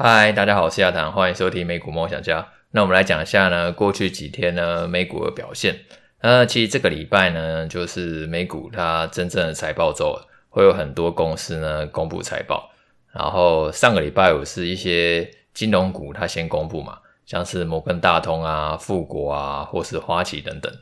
嗨，大家好，我是亚谈，欢迎收听美股梦想家。那我们来讲一下呢，过去几天呢美股的表现。那其实这个礼拜呢，就是美股它真正的财报周了，会有很多公司呢公布财报。然后上个礼拜五是一些金融股它先公布嘛，像是摩根大通啊、富国啊，或是花旗等等。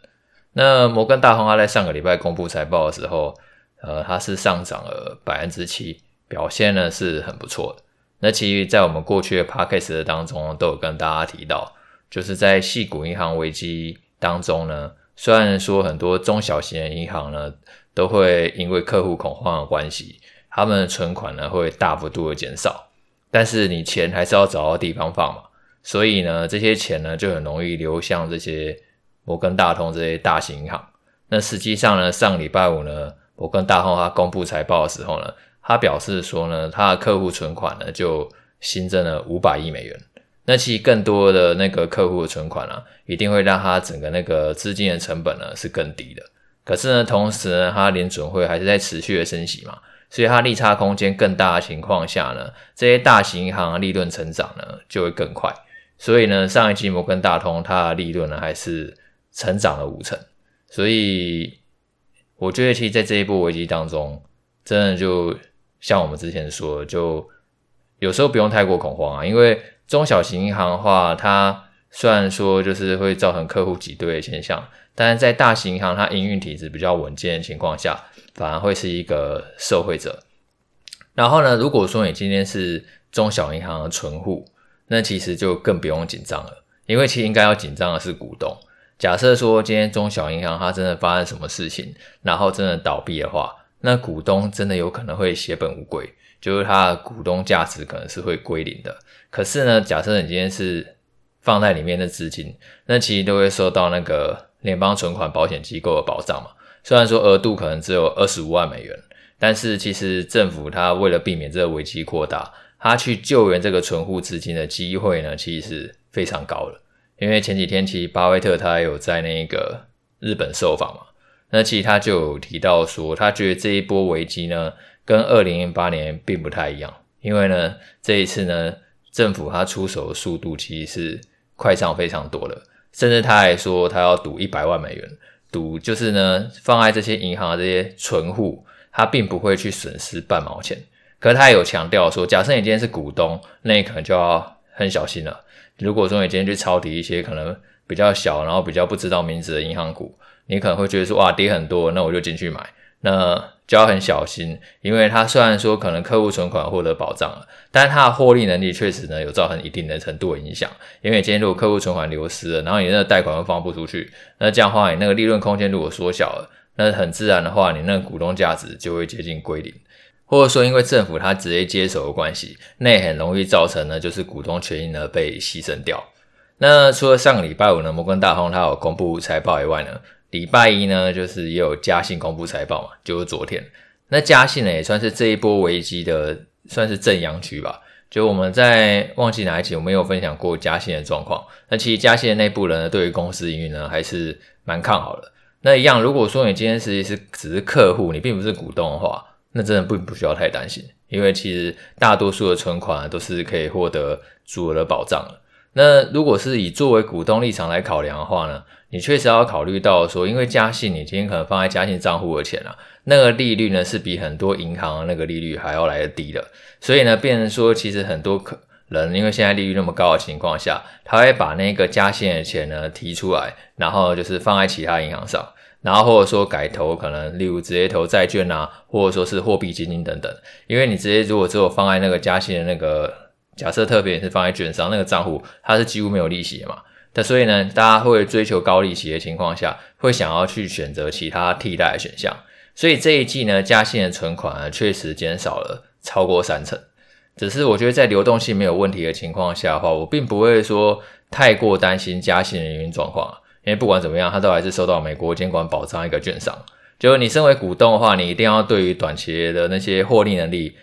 那摩根大通它在上个礼拜公布财报的时候，呃，它是上涨了百分之七，表现呢是很不错的。那其实，在我们过去的 podcast 的当中，都有跟大家提到，就是在矽谷银行危机当中呢，虽然说很多中小型的银行呢，都会因为客户恐慌的关系，他们的存款呢会大幅度的减少，但是你钱还是要找到地方放嘛，所以呢，这些钱呢就很容易流向这些摩根大通这些大型银行。那实际上呢，上礼拜五呢，摩根大通它公布财报的时候呢。他表示说呢，他的客户存款呢就新增了五百亿美元。那其实更多的那个客户的存款啊，一定会让他整个那个资金的成本呢是更低的。可是呢，同时呢，他联准会还是在持续的升息嘛，所以它利差空间更大的情况下呢，这些大型银行的利润成长呢就会更快。所以呢，上一季摩根大通它的利润呢还是成长了五成。所以我觉得，其实在这一波危机当中，真的就。像我们之前说，就有时候不用太过恐慌啊，因为中小型银行的话，它虽然说就是会造成客户挤兑的现象，但是在大型银行它营运体制比较稳健的情况下，反而会是一个受惠者。然后呢，如果说你今天是中小银行的存户，那其实就更不用紧张了，因为其实应该要紧张的是股东。假设说今天中小银行它真的发生什么事情，然后真的倒闭的话。那股东真的有可能会血本无归，就是他的股东价值可能是会归零的。可是呢，假设你今天是放在里面的资金，那其实都会受到那个联邦存款保险机构的保障嘛。虽然说额度可能只有二十五万美元，但是其实政府他为了避免这个危机扩大，他去救援这个存户资金的机会呢，其实是非常高的。因为前几天其实巴菲特他有在那个日本受访嘛。那其实他就有提到说，他觉得这一波危机呢，跟二零零八年并不太一样，因为呢，这一次呢，政府他出手的速度其实是快上非常多的，甚至他还说他要赌一百万美元，赌就是呢，放在这些银行的这些存户，他并不会去损失半毛钱。可是他有强调说，假设你今天是股东，那你可能就要很小心了。如果说你今天去抄底一些可能比较小，然后比较不知道名字的银行股。你可能会觉得说，哇，跌很多，那我就进去买，那就要很小心，因为它虽然说可能客户存款获得保障了，但是它的获利能力确实呢有造成一定的程度的影响。因为今天如果客户存款流失了，然后你那个贷款又放不出去，那这样的话你那个利润空间如果缩小了，那很自然的话，你那个股东价值就会接近归零，或者说因为政府它直接接手的关系，那也很容易造成呢就是股东权益呢被牺牲掉。那除了上个礼拜五呢，摩根大通它有公布财报以外呢。礼拜一呢，就是也有嘉信公布财报嘛，就是昨天。那嘉信呢，也算是这一波危机的算是正阳区吧。就我们在忘记哪一集，我们有分享过嘉信的状况。那其实嘉信的内部人呢，对于公司营运呢，还是蛮看好的。那一样，如果说你今天实际是只是客户，你并不是股东的话，那真的不不需要太担心，因为其实大多数的存款都是可以获得足额的保障的。那如果是以作为股东立场来考量的话呢，你确实要考虑到说，因为嘉信，你今天可能放在嘉信账户的钱啊，那个利率呢是比很多银行的那个利率还要来得低的，所以呢，变成说其实很多客人因为现在利率那么高的情况下，他会把那个嘉信的钱呢提出来，然后就是放在其他银行上，然后或者说改投可能例如直接投债券啊，或者说是货币基金等等，因为你直接如果只有放在那个嘉信的那个。假设特别是放在券商那个账户，它是几乎没有利息的嘛。那所以呢，大家会追求高利息的情况下，会想要去选择其他替代的选项。所以这一季呢，嘉信的存款确实减少了超过三成。只是我觉得在流动性没有问题的情况下的话，我并不会说太过担心嘉信的营运状况，因为不管怎么样，它都还是受到美国监管保障一个券商。就是你身为股东的话，你一定要对于短期的那些获利能力。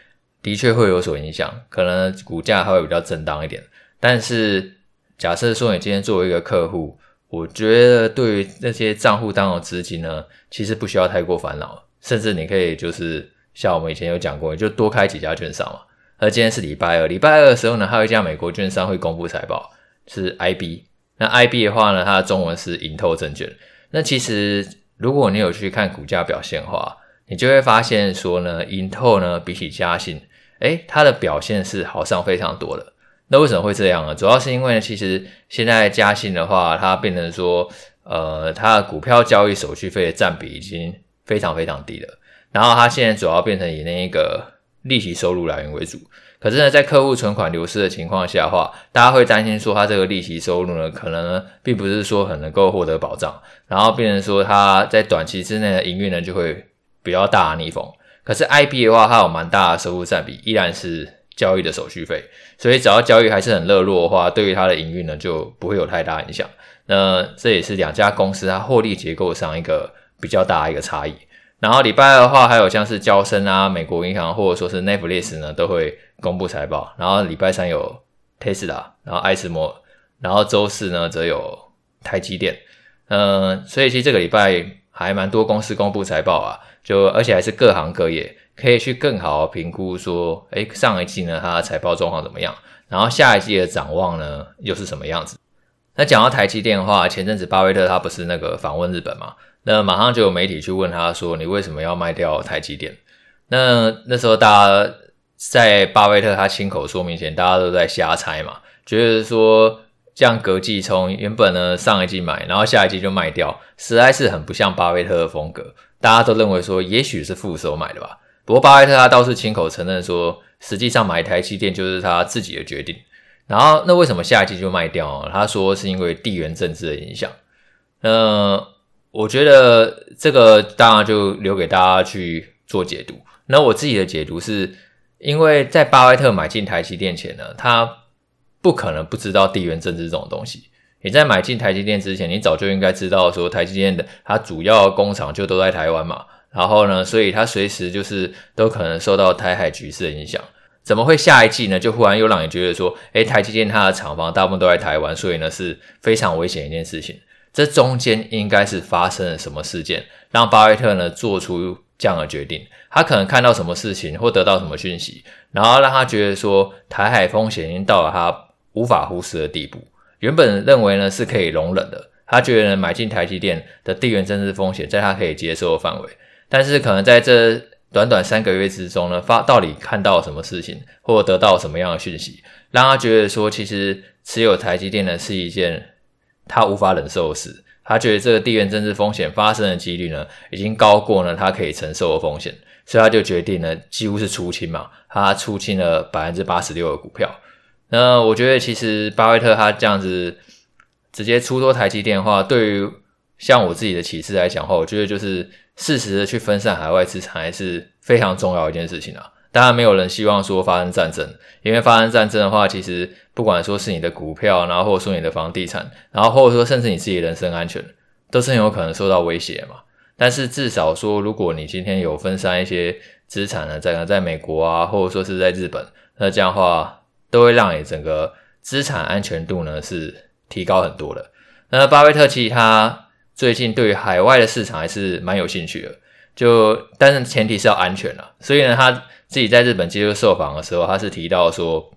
的确会有所影响，可能股价还会比较震荡一点。但是假设说你今天作为一个客户，我觉得对于那些账户当中资金呢，其实不需要太过烦恼，甚至你可以就是像我们以前有讲过，你就多开几家券商嘛。而今天是礼拜二，礼拜二的时候呢，还有一家美国券商会公布财报，是 IB。那 IB 的话呢，它的中文是盈透证券。那其实如果你有去看股价表现的话，你就会发现说呢，盈透呢比起嘉信，诶，它的表现是好上非常多的。那为什么会这样呢？主要是因为呢，其实现在嘉信的话，它变成说，呃，它的股票交易手续费的占比已经非常非常低了。然后它现在主要变成以那一个利息收入来源为主，可是呢，在客户存款流失的情况下的话，大家会担心说，它这个利息收入呢，可能，并不是说很能够获得保障，然后变成说，它在短期之内的营运呢，就会比较大的逆风。可是 IB 的话，它有蛮大的收入占比，依然是交易的手续费，所以只要交易还是很热络的话，对于它的营运呢，就不会有太大影响。那这也是两家公司它获利结构上一个比较大的一个差异。然后礼拜二的话，还有像是交生啊、美国银行或者说是 Netflix 呢，都会公布财报。然后礼拜三有 Tesla，然后艾斯摩，然后周四呢则有台积电。嗯，所以其实这个礼拜还蛮多公司公布财报啊，就而且还是各行各业，可以去更好的评估说，诶，上一季呢它的财报状况怎么样？然后下一季的展望呢又是什么样子？那讲到台积电的话，前阵子巴菲特他不是那个访问日本嘛？那马上就有媒体去问他说：“你为什么要卖掉台积电？”那那时候大家在巴菲特他亲口说明前，大家都在瞎猜嘛，觉得说这样隔季冲，原本呢上一季买，然后下一季就卖掉，实在是很不像巴菲特的风格。大家都认为说，也许是副手买的吧。不过巴菲特他倒是亲口承认说，实际上买台积电就是他自己的决定。然后那为什么下一季就卖掉？他说是因为地缘政治的影响。那我觉得这个当然就留给大家去做解读。那我自己的解读是，因为在巴菲特买进台积电前呢，他不可能不知道地缘政治这种东西。你在买进台积电之前，你早就应该知道说台积电的它主要工厂就都在台湾嘛。然后呢，所以它随时就是都可能受到台海局势的影响。怎么会下一季呢？就忽然又让你觉得说，诶，台积电它的厂房大部分都在台湾，所以呢是非常危险一件事情。这中间应该是发生了什么事件，让巴菲特呢做出这样的决定？他可能看到什么事情或得到什么讯息，然后让他觉得说台海风险已经到了他无法忽视的地步。原本认为呢是可以容忍的，他觉得呢买进台积电的地缘政治风险在他可以接受的范围。但是可能在这短短三个月之中呢，发到底看到什么事情，或得到什么样的讯息，让他觉得说其实持有台积电呢是一件。他无法忍受的事，他觉得这个地缘政治风险发生的几率呢，已经高过呢他可以承受的风险，所以他就决定呢，几乎是出清嘛，他出清了百分之八十六的股票。那我觉得其实巴菲特他这样子直接出多台积电话，对于像我自己的启示来讲话，我觉得就是适时的去分散海外资产，还是非常重要一件事情啊。当然，没有人希望说发生战争，因为发生战争的话，其实不管说是你的股票，然后或者说你的房地产，然后或者说甚至你自己人身安全，都是很有可能受到威胁嘛。但是至少说，如果你今天有分散一些资产呢，在在美国啊，或者说是在日本，那这样的话都会让你整个资产安全度呢是提高很多的。那巴菲特其实他最近对于海外的市场还是蛮有兴趣的，就但是前提是要安全了，所以呢他。自己在日本接受受访的时候，他是提到说，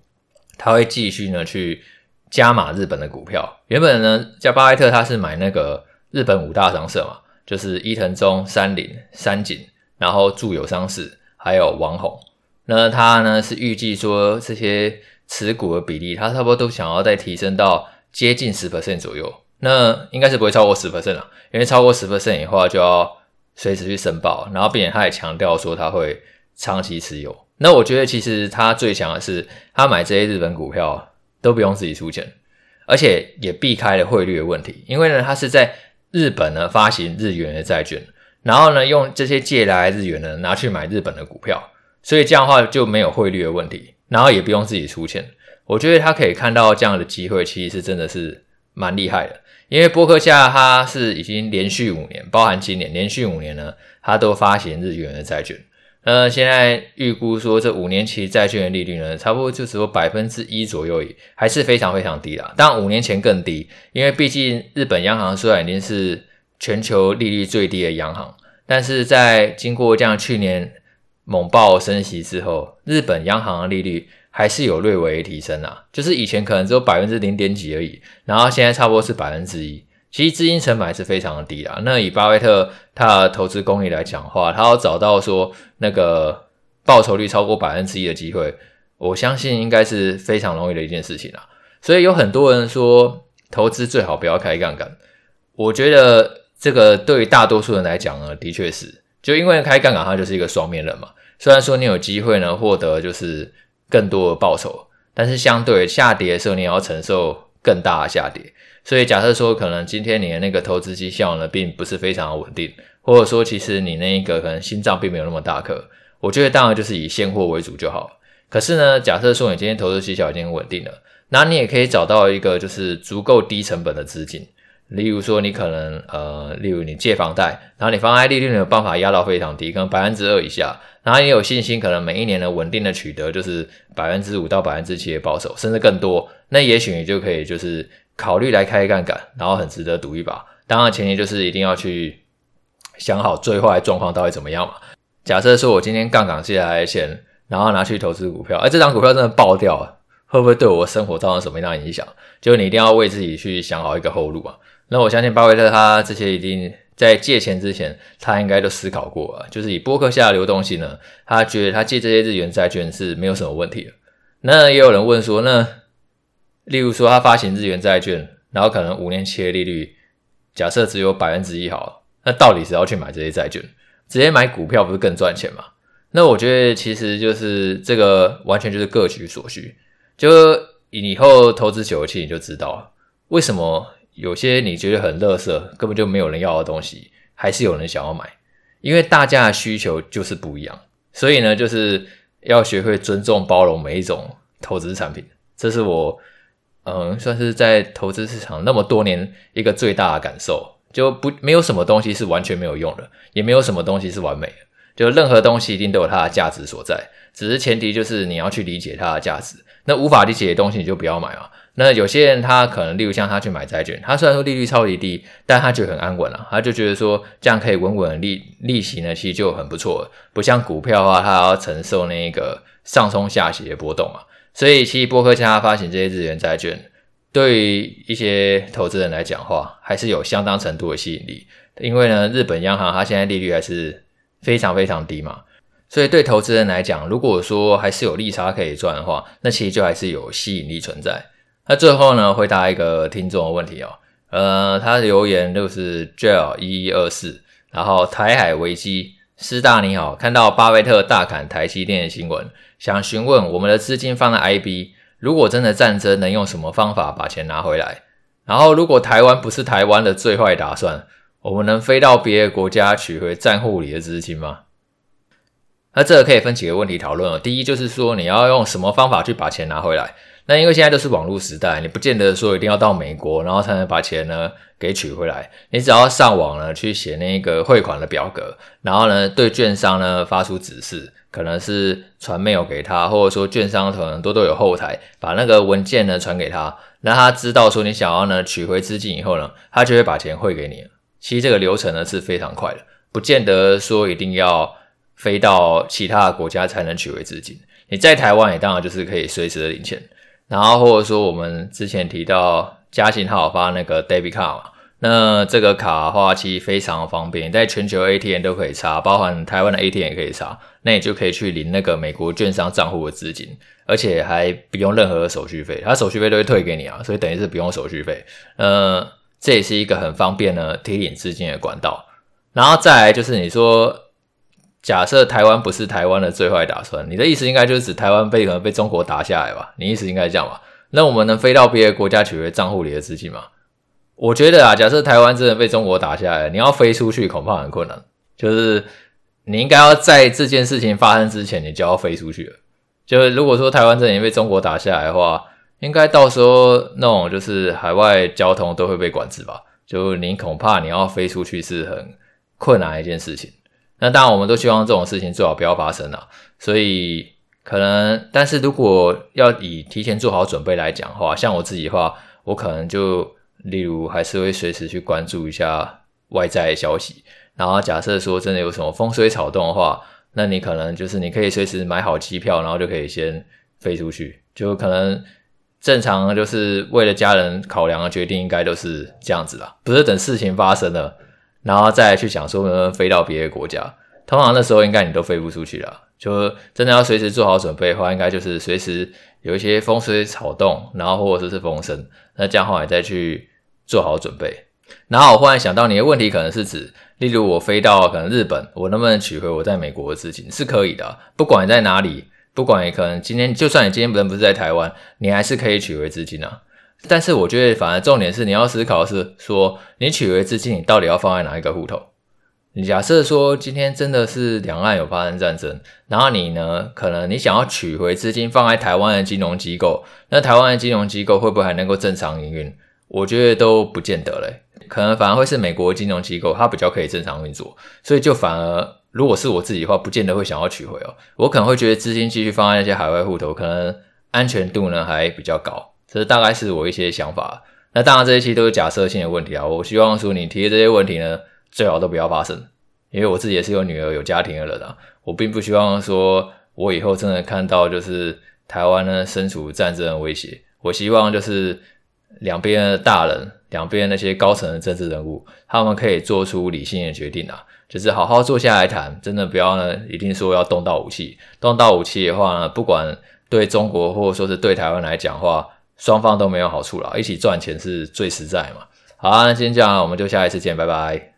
他会继续呢去加码日本的股票。原本呢，叫巴菲特他是买那个日本五大商社嘛，就是伊藤忠、三菱、三井，然后住友商事，还有王鸿。那他呢是预计说这些持股的比例，他差不多都想要再提升到接近十 percent 左右。那应该是不会超过十 percent 了，因为超过十 percent 以后就要随时去申报。然后并且他也强调说他会。长期持有，那我觉得其实他最强的是，他买这些日本股票都不用自己出钱，而且也避开了汇率的问题，因为呢，他是在日本呢发行日元的债券，然后呢用这些借来日元呢拿去买日本的股票，所以这样的话就没有汇率的问题，然后也不用自己出钱。我觉得他可以看到这样的机会，其实是真的是蛮厉害的，因为波克夏他是已经连续五年，包含今年连续五年呢，他都发行日元的债券。那，现在预估说这五年期债券的利率呢，差不多就只有百分之一左右，也还是非常非常低啦。当然五年前更低，因为毕竟日本央行虽然已经是全球利率最低的央行，但是在经过这样去年猛爆升息之后，日本央行的利率还是有略微提升啊，就是以前可能只有百分之零点几而已，然后现在差不多是百分之一。其实资金成本还是非常的低啦。那以巴菲特他的投资功力来讲的话，他要找到说那个报酬率超过百分之一的机会，我相信应该是非常容易的一件事情啦。所以有很多人说投资最好不要开杠杆，我觉得这个对于大多数人来讲呢，的确是。就因为开杠杆，它就是一个双面刃嘛。虽然说你有机会呢获得就是更多的报酬，但是相对下跌的时候，你也要承受更大的下跌。所以假设说，可能今天你的那个投资绩效呢，并不是非常的稳定，或者说其实你那一个可能心脏并没有那么大颗，我觉得当然就是以现货为主就好。可是呢，假设说你今天投资绩效已经稳定了，那你也可以找到一个就是足够低成本的资金。例如说，你可能呃，例如你借房贷，然后你房贷利率没有办法压到非常低，可能百分之二以下，然后你有信心可能每一年的稳定的取得就是百分之五到百分之七的保守，甚至更多，那也许你就可以就是考虑来开杠杆，然后很值得赌一把。当然前提就是一定要去想好最坏状况到底怎么样嘛。假设说我今天杠杆借来的钱，然后拿去投资股票，而这张股票真的爆掉了，会不会对我生活造成什么样的影响？就你一定要为自己去想好一个后路啊。那我相信巴菲特他这些一定在借钱之前，他应该都思考过了。就是以波克夏的流动性呢，他觉得他借这些日元债券是没有什么问题的。那也有人问说，那例如说他发行日元债券，然后可能五年期的利率假设只有百分之一好，那到底是要去买这些债券，直接买股票不是更赚钱吗？那我觉得其实就是这个完全就是各取所需。就以后投资久了，其实你就知道了为什么。有些你觉得很垃圾，根本就没有人要的东西，还是有人想要买，因为大家的需求就是不一样，所以呢，就是要学会尊重、包容每一种投资产品。这是我，嗯，算是在投资市场那么多年一个最大的感受，就不没有什么东西是完全没有用的，也没有什么东西是完美的，就任何东西一定都有它的价值所在，只是前提就是你要去理解它的价值。那无法理解的东西，你就不要买嘛。那有些人他可能，例如像他去买债券，他虽然说利率超级低，但他觉得很安稳啊，他就觉得说这样可以稳稳利利息呢，其实就很不错。不像股票的话，他要承受那个上冲下洗的波动嘛。所以其实波克家发行这些日元债券，对于一些投资人来讲话，还是有相当程度的吸引力。因为呢，日本央行它现在利率还是非常非常低嘛，所以对投资人来讲，如果说还是有利差可以赚的话，那其实就还是有吸引力存在。那最后呢，回答一个听众的问题哦，呃，他留言就是 Jail 一一二四，然后台海危机，师大你好，看到巴菲特大砍台积电的新闻，想询问我们的资金放在 IB，如果真的战争，能用什么方法把钱拿回来？然后如果台湾不是台湾的最坏打算，我们能飞到别的国家取回账户里的资金吗？那这个可以分几个问题讨论哦，第一就是说你要用什么方法去把钱拿回来？那因为现在都是网络时代，你不见得说一定要到美国，然后才能把钱呢给取回来。你只要上网呢去写那个汇款的表格，然后呢对券商呢发出指示，可能是传 mail 给他，或者说券商可能多都有后台，把那个文件呢传给他，那他知道说你想要呢取回资金以后呢，他就会把钱汇给你。其实这个流程呢是非常快的，不见得说一定要飞到其他的国家才能取回资金。你在台湾也当然就是可以随时的领钱。然后或者说我们之前提到嘉信他有发那个 Debit 卡嘛，那这个卡的话其实非常方便，在全球 ATM 都可以插，包含台湾的 ATM 也可以插，那你就可以去领那个美国券商账户的资金，而且还不用任何的手续费，它手续费都会退给你啊，所以等于是不用手续费。呃，这也是一个很方便的提领资金的管道。然后再来就是你说。假设台湾不是台湾的最坏打算，你的意思应该就是指台湾被可能被中国打下来吧？你意思应该这样吧？那我们能飞到别的国家取回账户里的资金吗？我觉得啊，假设台湾真的被中国打下来，你要飞出去恐怕很困难。就是你应该要在这件事情发生之前，你就要飞出去了。就是如果说台湾真的被中国打下来的话，应该到时候那种就是海外交通都会被管制吧？就你恐怕你要飞出去是很困难一件事情。那当然，我们都希望这种事情最好不要发生啦。所以可能，但是如果要以提前做好准备来讲的话，像我自己的话，我可能就例如还是会随时去关注一下外在消息。然后假设说真的有什么风吹草动的话，那你可能就是你可以随时买好机票，然后就可以先飞出去。就可能正常就是为了家人考量的决定，应该都是这样子啦，不是等事情发生了，然后再去想说能不能飞到别的国家。通常那时候应该你都飞不出去了。就真的要随时做好准备的话，应该就是随时有一些风吹草动，然后或者说是风声，那这样的话你再去做好准备。然后我忽然想到，你的问题可能是指，例如我飞到可能日本，我能不能取回我在美国的资金？是可以的，不管你在哪里，不管你可能今天，就算你今天人不是在台湾，你还是可以取回资金啊。但是我觉得，反而重点是你要思考的是说，你取回资金，你到底要放在哪一个户头？你假设说今天真的是两岸有发生战争，然后你呢，可能你想要取回资金放在台湾的金融机构，那台湾的金融机构会不会还能够正常营运？我觉得都不见得嘞，可能反而会是美国金融机构，它比较可以正常运作，所以就反而如果是我自己的话，不见得会想要取回哦。我可能会觉得资金继续放在那些海外户头，可能安全度呢还比较高，这大概是我一些想法。那当然这一期都是假设性的问题啊，我希望说你提的这些问题呢，最好都不要发生，因为我自己也是有女儿有家庭的人啊，我并不希望说我以后真的看到就是台湾呢身处战争的威胁，我希望就是。两边的大人，两边那些高层的政治人物，他们可以做出理性的决定啊，就是好好坐下来谈，真的不要呢，一定说要动到武器。动到武器的话呢，不管对中国或者说是对台湾来讲话，双方都没有好处了。一起赚钱是最实在嘛。好啊，那今天这样，我们就下一次见，拜拜。